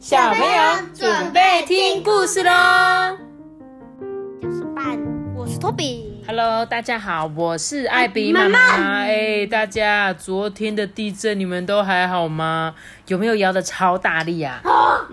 小朋友准备听故事喽我是伴，我是托比。！Hello，大家好，我是艾比妈妈。哎，大家，昨天的地震你们都还好吗？有没有摇的超大力啊？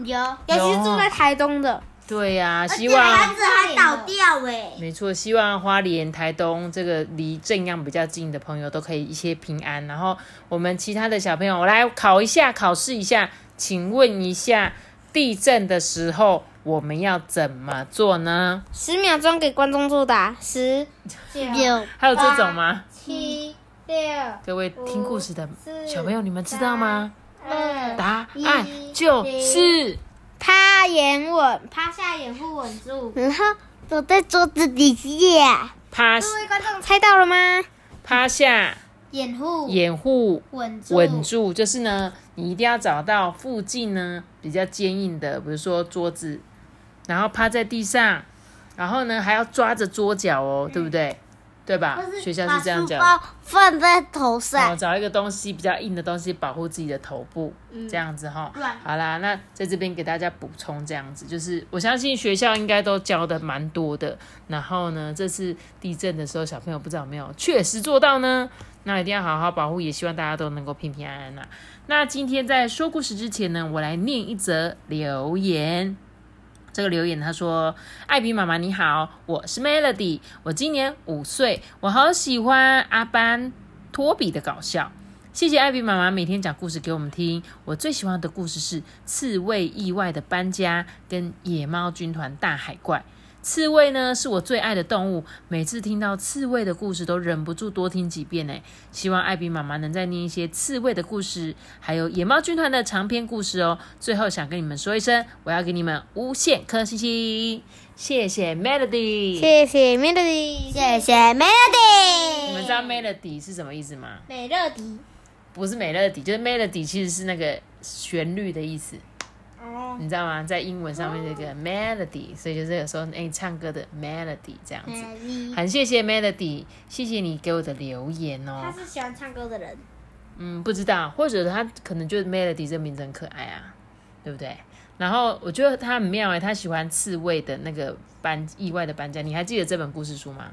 有，尤其是住在台东的，对呀、希子望还倒掉哎。没错，希望花莲、台东这个离正阳比较近的朋友都可以一些平安。然后我们其他的小朋友，我来考一下，考试一下，请问一下，地震的时候我们要怎么做呢？十秒钟给观众作答，十、九、还有这种吗？七、六、各位听故事的小朋友，你们知道吗？二，答案就是趴眼稳，趴下掩护稳住，然后躲在桌子底下。趴各位观众猜到了吗？趴下，掩护掩护稳住，稳住，就是呢，你一定要找到附近呢比较坚硬的，比如说桌子，然后趴在地上，然后呢还要抓着桌角哦，对不对？对吧？学校是这样讲。把书包放在头哦，上，找一个东西比较硬的东西保护自己的头部，这样子哈乱。好啦，那在这边给大家补充这样子，就是我相信学校应该都教的蛮多的。然后呢，这次地震的时候，小朋友不知道有没有确实做到呢？那一定要好好保护，也希望大家都能够平平安安啦。那今天在说故事之前呢，我来念一则留言。这个留言他说：“艾比妈妈你好，我是 Melody，我今年五岁，我好喜欢阿班托比的搞笑。谢谢艾比妈妈每天讲故事给我们听。我最喜欢的故事是刺猬意外的搬家跟野猫军团大海怪。刺猬呢是我最爱的动物，每次听到刺猬的故事都忍不住多听几遍呢。希望艾比妈妈能再念一些刺猬的故事，还有野猫军团的长篇故事哦。最后想跟你们说一声，我要给你们无限颗星星，谢谢 Melody。谢谢 Melody，谢谢 Melody。你们知道 Melody 是什么意思吗？美乐迪？不是美乐迪，就是 melody 其实是那个旋律的意思，哦，你知道吗？在英文上面这个 melody，所以就是有时候哎、唱歌的 melody 这样子。美很谢谢 melody，谢谢你给我的留言哦。他是喜欢唱歌的人。嗯，不知道，或者他可能就是 melody 这名字很可爱啊，对不对？然后我觉得他很妙哎，他喜欢刺猬的那个搬意外的搬家，你还记得这本故事书吗？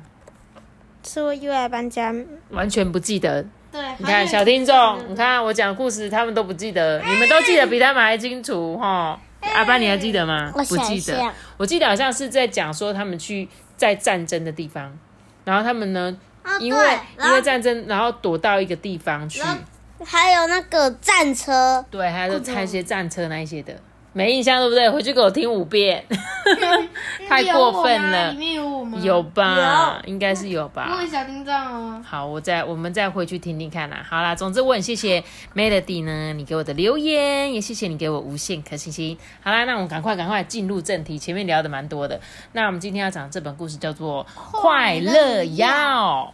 刺猬意外搬家。完全不记得，对，你看小听众，你看我讲故事，他们都不记得，你们都记得比他们还清楚哈。阿班，你还记得吗？不记得我记得好像是在讲说他们去在战争的地方，然后他们呢，因为因为战争，然后躲到一个地方去，还有那个战车，对，还有拆一些战车那一些的，没印象对不对？回去给我听五遍，太过分了里，面有我吗？有吧？应该是有吧？问小叮当哦。好，我再我们再回去听听看啦。好啦，总之我很谢谢 Melody 呢，你给我的留言，也谢谢你给我无限颗星星。好啦，那我们赶快赶快进入正题，前面聊的蛮多的。那我们今天要讲这本故事叫做《快乐药》，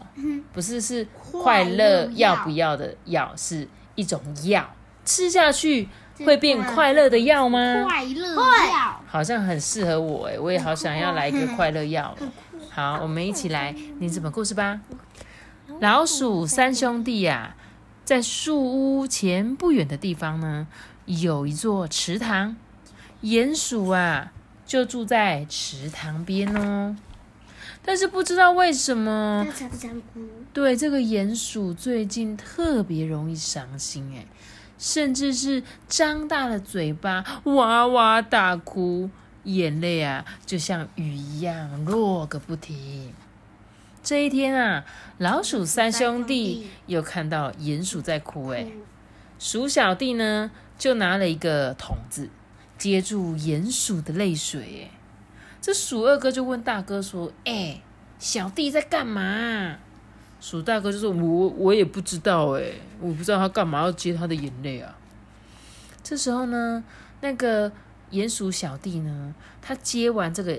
不是是快乐要不要的药，是一种药，吃下去会变快乐的药吗？快乐药，好像很适合我哎，我也好想要来一个快乐药哦。好，我们一起来念这本故事吧。老鼠三兄弟呀、在树屋前不远的地方呢，有一座池塘。鼹鼠啊，就住在池塘边哦。但是不知道为什么，对这个鼹鼠最近特别容易伤心哎，甚至是张大了嘴巴哇哇大哭，眼泪啊就像雨一样落个不停。这一天啊，老鼠三兄弟又看到鼹鼠在哭哎，鼠小弟呢就拿了一个桶子接住鼹鼠的泪水哎。这鼠二哥就问大哥说：“哎、小弟在干嘛？”鼠大哥就说：“我我也不知道哎，我不知道他干嘛要接他的眼泪啊。”这时候呢，那个鼹鼠小弟呢，他接完这个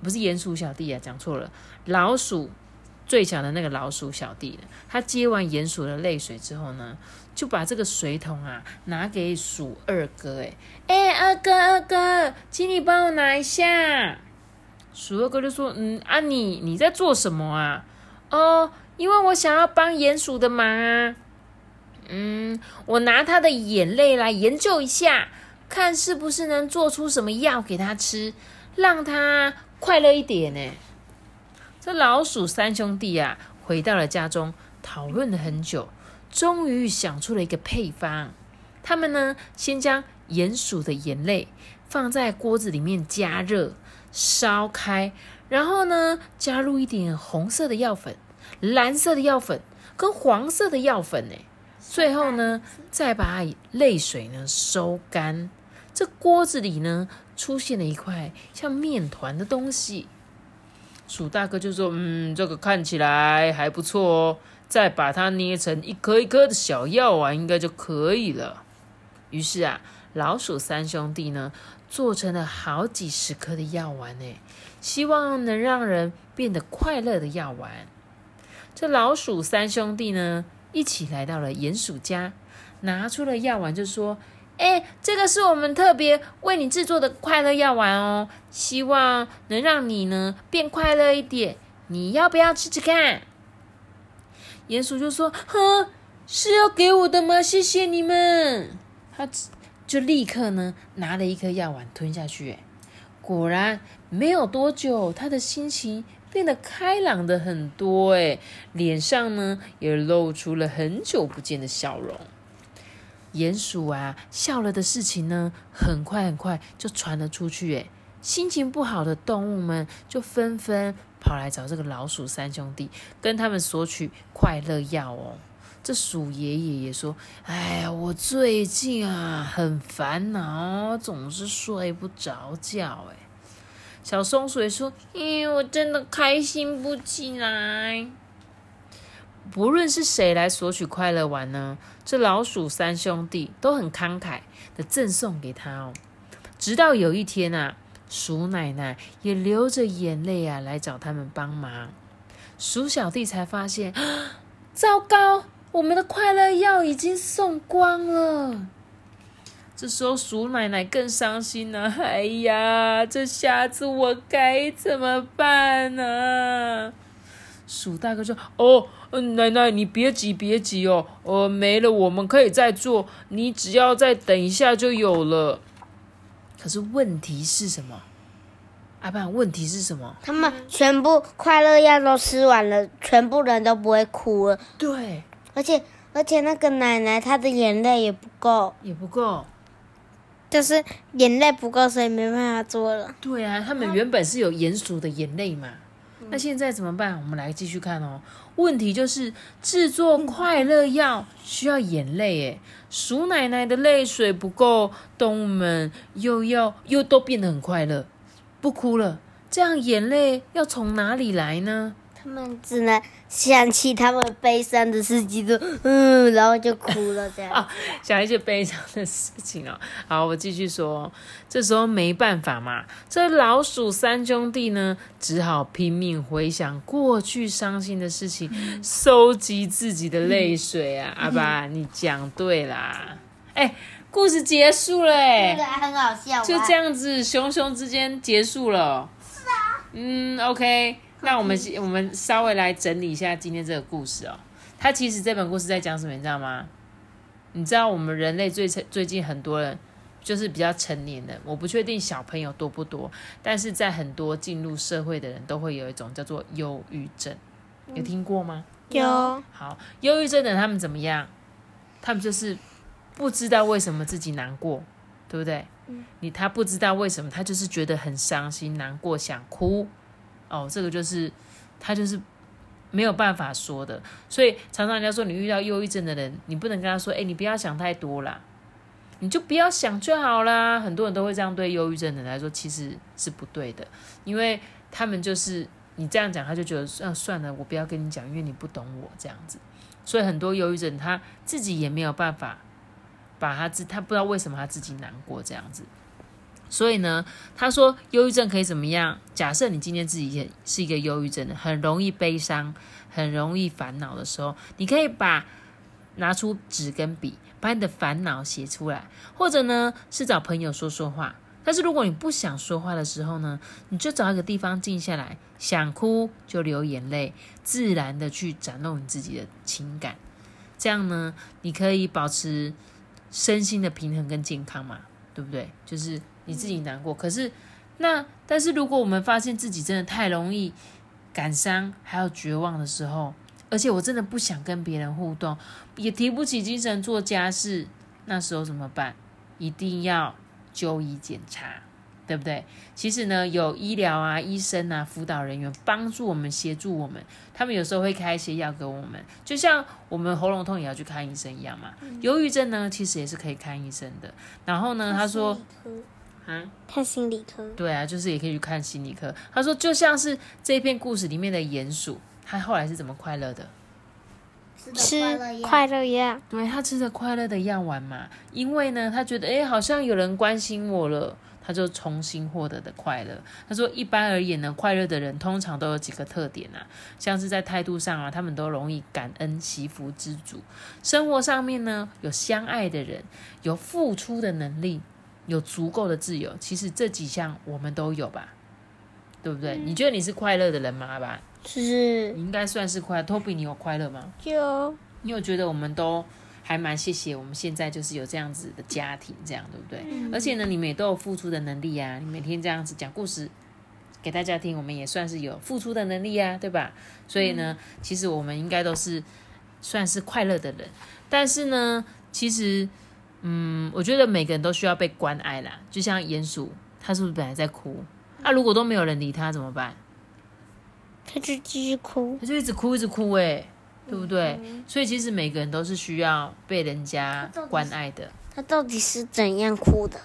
不是鼹鼠小弟啊，讲错了，老鼠最小的那个老鼠小弟呢，他接完鼹鼠的泪水之后呢，就把这个水桶啊拿给鼠二哥，哎哎，二哥二哥，请你帮我拿一下。鼠二哥就说：“嗯啊你，你在做什么啊？哦，因为我想要帮鼹鼠的忙啊。嗯，我拿它的眼泪来研究一下。看是不是能做出什么药给他吃，让他快乐一点呢。这老鼠三兄弟啊，回到了家中，讨论了很久，终于想出了一个配方。他们呢，先将鼹鼠的眼泪放在锅子里面加热，烧开，然后呢，加入一点红色的药粉、蓝色的药粉跟黄色的药粉呢。最后呢，再把泪水呢收干。这锅子里呢，出现了一块像面团的东西。鼠大哥就说：“嗯，这个看起来还不错哦，再把它捏成一颗一颗的小药丸，应该就可以了。”于是啊，老鼠三兄弟呢，做成了好几十颗的药丸呢，希望能让人变得快乐的药丸。这老鼠三兄弟呢？一起来到了鼹鼠家，拿出了药丸，就说：“哎，这个是我们特别为你制作的快乐药丸哦，希望能让你呢变快乐一点。你要不要吃吃看？”鼹鼠就说：“呵，是要给我的吗？谢谢你们。”他就立刻呢拿了一颗药丸吞下去，果然没有多久，他的心情。变得开朗的很多，哎，脸上呢也露出了很久不见的笑容。鼹鼠啊，笑了的事情呢，很快很快就传了出去，哎，心情不好的动物们就纷纷跑来找这个老鼠三兄弟，跟他们索取快乐药哦。这鼠爷爷也说：“哎呀，我最近啊很烦恼，总是睡不着觉，哎。”小松鼠说：“咦，我真的开心不起来。不论是谁来索取快乐丸呢，这老鼠三兄弟都很慷慨的赠送给他哦。直到有一天啊，鼠奶奶也流着眼泪啊来找他们帮忙，鼠小弟才发现，糟糕，我们的快乐药已经送光了。”这时候鼠奶奶更伤心了，哎呀，这下子我该怎么办呢？鼠大哥说：“哦，奶奶你别急别急哦，呃，没了我们可以再做，你只要再等一下就有了。可是问题是什么？阿爸，问题是什么？他们全部快乐药都吃完了，全部人都不会哭了。对，而且而且那个奶奶她的眼泪也不够，也不够。”就是眼泪不够，所以没办法做了。对啊，他们原本是有鼹鼠的眼泪嘛，那现在怎么办？我们来继续看哦。问题就是制作快乐药需要眼泪，诶，鼠奶奶的泪水不够，动物们又要又都变得很快乐，不哭了。这样眼泪要从哪里来呢？他们只能想起他们悲伤的事情，就嗯，然后就哭了，这样。想一些悲伤的事情哦。好，我继续说。这时候没办法嘛，这老鼠三兄弟呢，只好拼命回想过去伤心的事情，收集自己的泪水啊。阿爸，你讲对啦。哎，故事结束了，哎，这个很好笑。就这样子，熊熊之间结束了。是啊。嗯，OK。那我们我们稍微来整理一下今天这个故事哦。它其实这本故事在讲什么，你知道吗？你知道我们人类最最近很多人就是比较成年的，我不确定小朋友多不多，但是在很多进入社会的人都会有一种叫做忧郁症，有听过吗？有。好，忧郁症的他们怎么样？他们就是不知道为什么自己难过，对不对？嗯。你他不知道为什么，他就是觉得很伤心、难过、想哭。哦，这个就是他就是没有办法说的，所以常常人家说你遇到忧郁症的人，你不能跟他说，哎，你不要想太多啦，你就不要想就好啦。很多人都会这样对忧郁症的人来说，其实是不对的，因为他们就是你这样讲，他就觉得，嗯，算了，我不要跟你讲，因为你不懂我这样子。所以很多忧郁症他自己也没有办法把他自，他不知道为什么他自己难过这样子。所以呢，他说忧郁症可以怎么样？假设你今天自己也是一个忧郁症的，很容易悲伤、很容易烦恼的时候，你可以把拿出纸跟笔，把你的烦恼写出来，或者呢是找朋友说说话。但是如果你不想说话的时候呢，你就找一个地方静下来，想哭就流眼泪，自然的去展露你自己的情感。这样呢，你可以保持身心的平衡跟健康嘛。对不对？就是你自己难过。可是那但是如果我们发现自己真的太容易感伤，还有绝望的时候，而且我真的不想跟别人互动，也提不起精神做家事，那时候怎么办？一定要就医检查。对不对？其实呢，有医疗啊、医生啊、辅导人员帮助我们、协助我们，他们有时候会开一些药给我们，就像我们喉咙痛也要去看医生一样嘛。忧郁症呢，其实也是可以看医生的。然后呢，他说，啊，看心理科。对啊，就是也可以去看心理科。他说，就像是这篇故事里面的鼹鼠，他后来是怎么快乐的？吃快乐药。对他吃着快乐的药丸嘛，因为呢，他觉得哎，好像有人关心我了。他就重新获得的快乐。他说，一般而言呢，快乐的人通常都有几个特点啊，像是在态度上啊，他们都容易感恩、惜福、知足；生活上面呢，有相爱的人，有付出的能力，有足够的自由。其实这几项我们都有吧，对不对？你觉得你是快乐的人吗？吧，是，应该算是快。Toby，你有快乐吗？有。你有觉得我们都？还蛮谢谢我们现在就是有这样子的家庭，这样对不对？而且呢，你们也都有付出的能力啊！你每天这样子讲故事给大家听，我们也算是有付出的能力啊，对吧？所以呢，其实我们应该都是算是快乐的人。但是呢，其实，嗯，我觉得每个人都需要被关爱啦。就像鼹鼠，它是不是本来在哭？那如果都没有人理它怎么办？它就继续哭，它就一直哭，一直哭，哎。对不对？所以其实每个人都是需要被人家关爱的。他到底是怎样哭的？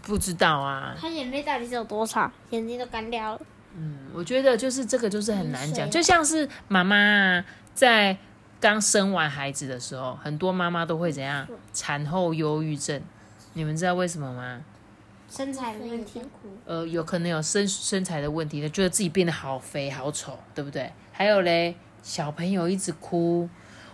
不知道啊。他眼泪到底是有多少？眼睛都干掉了。嗯，我觉得就是这个就是很难讲，就像是妈妈在刚生完孩子的时候，很多妈妈都会怎样？产后忧郁症。你们知道为什么吗？身材的问题。呃，有可能有身身材的问题，觉得自己变得好肥好丑，对不对？还有嘞。小朋友一直哭，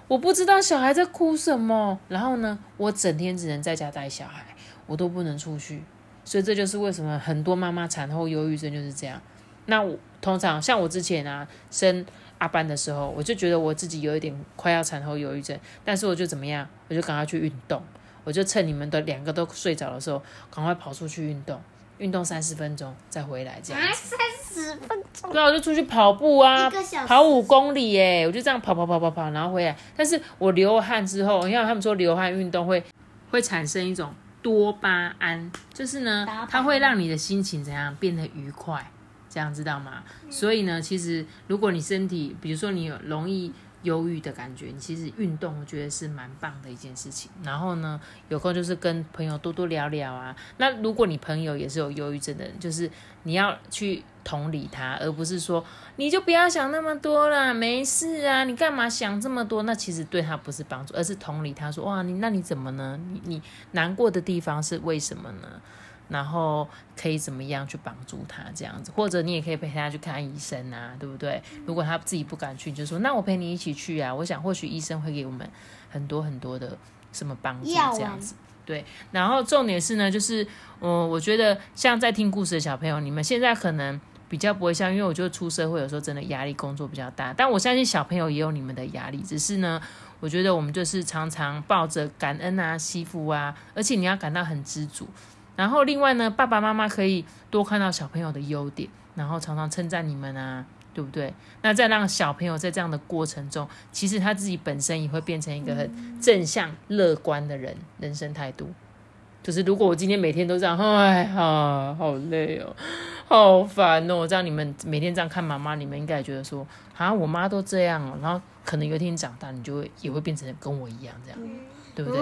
我不知道小孩在哭什么。然后呢，我整天只能在家带小孩，我都不能出去。所以这就是为什么很多妈妈产后忧郁症就是这样。那我通常像我之前啊生阿班的时候，我就觉得我自己有一点快要产后忧郁症，但是我就怎么样，我就赶快去运动，我就趁你们的两个都睡着的时候，赶快跑出去运动。运动三十分钟再回来，这样三十分钟。对啊，我就出去跑步啊，跑五公里耶，我就这样跑跑跑跑跑，然后回来。但是我流汗之后，你看他们说流汗运动会会产生一种多巴胺，就是呢，它会让你的心情怎样变得愉快，这样知道吗？所以呢，其实如果你身体，比如说你有容易。忧郁的感觉，你其实运动，我觉得是蛮棒的一件事情。然后呢，有空就是跟朋友多多聊聊啊。那如果你朋友也是有忧郁症的人，就是你要去同理他，而不是说你就不要想那么多了，没事啊，你干嘛想这么多？那其实对他不是帮助，而是同理他说，哇，你那你怎么呢？你你难过的地方是为什么呢？然后可以怎么样去帮助他这样子，或者你也可以陪他去看医生啊，对不对？如果他自己不敢去，就说那我陪你一起去啊。我想或许医生会给我们很多很多的什么帮助这样子。对，然后重点是呢，就是嗯，我觉得像在听故事的小朋友，你们现在可能比较不会像，因为我觉得出社会有时候真的压力工作比较大，但我相信小朋友也有你们的压力，只是呢，我觉得我们就是常常抱着感恩啊、惜福啊，而且你要感到很知足。然后另外呢，爸爸妈妈可以多看到小朋友的优点，然后常常称赞你们啊，对不对？那再让小朋友在这样的过程中，其实他自己本身也会变成一个很正向、乐观的人，人生态度。就是如果我今天每天都这样，哎呀，好累哦，好烦哦，这样你们每天这样看妈妈，你们应该也觉得说，啊，我妈都这样哦，然后可能有一天长大，你就会也会变成跟我一样这样，对不对？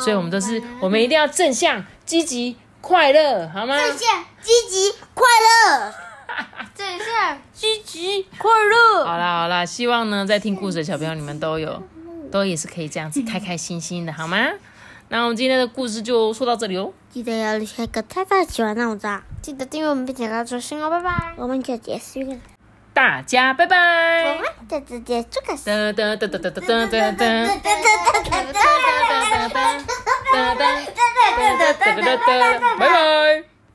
所以，我们都是，我们一定要正向、积极。快乐好吗？正向、积极、快乐。正向、积极、快乐。好啦好啦，希望呢，在听故事的小朋友，你们都有，都也是可以这样子开开心心的，好吗？那我们今天的故事就说到这里哦。记得要留下一个太太喜欢那种赞，记得订阅我们并且关注新哦，拜拜。我们就结束了，大家拜拜。我们就直接这个。噔噔噔噔噔噔噔噔噔噔噔噔噔噔噔噔。拜拜。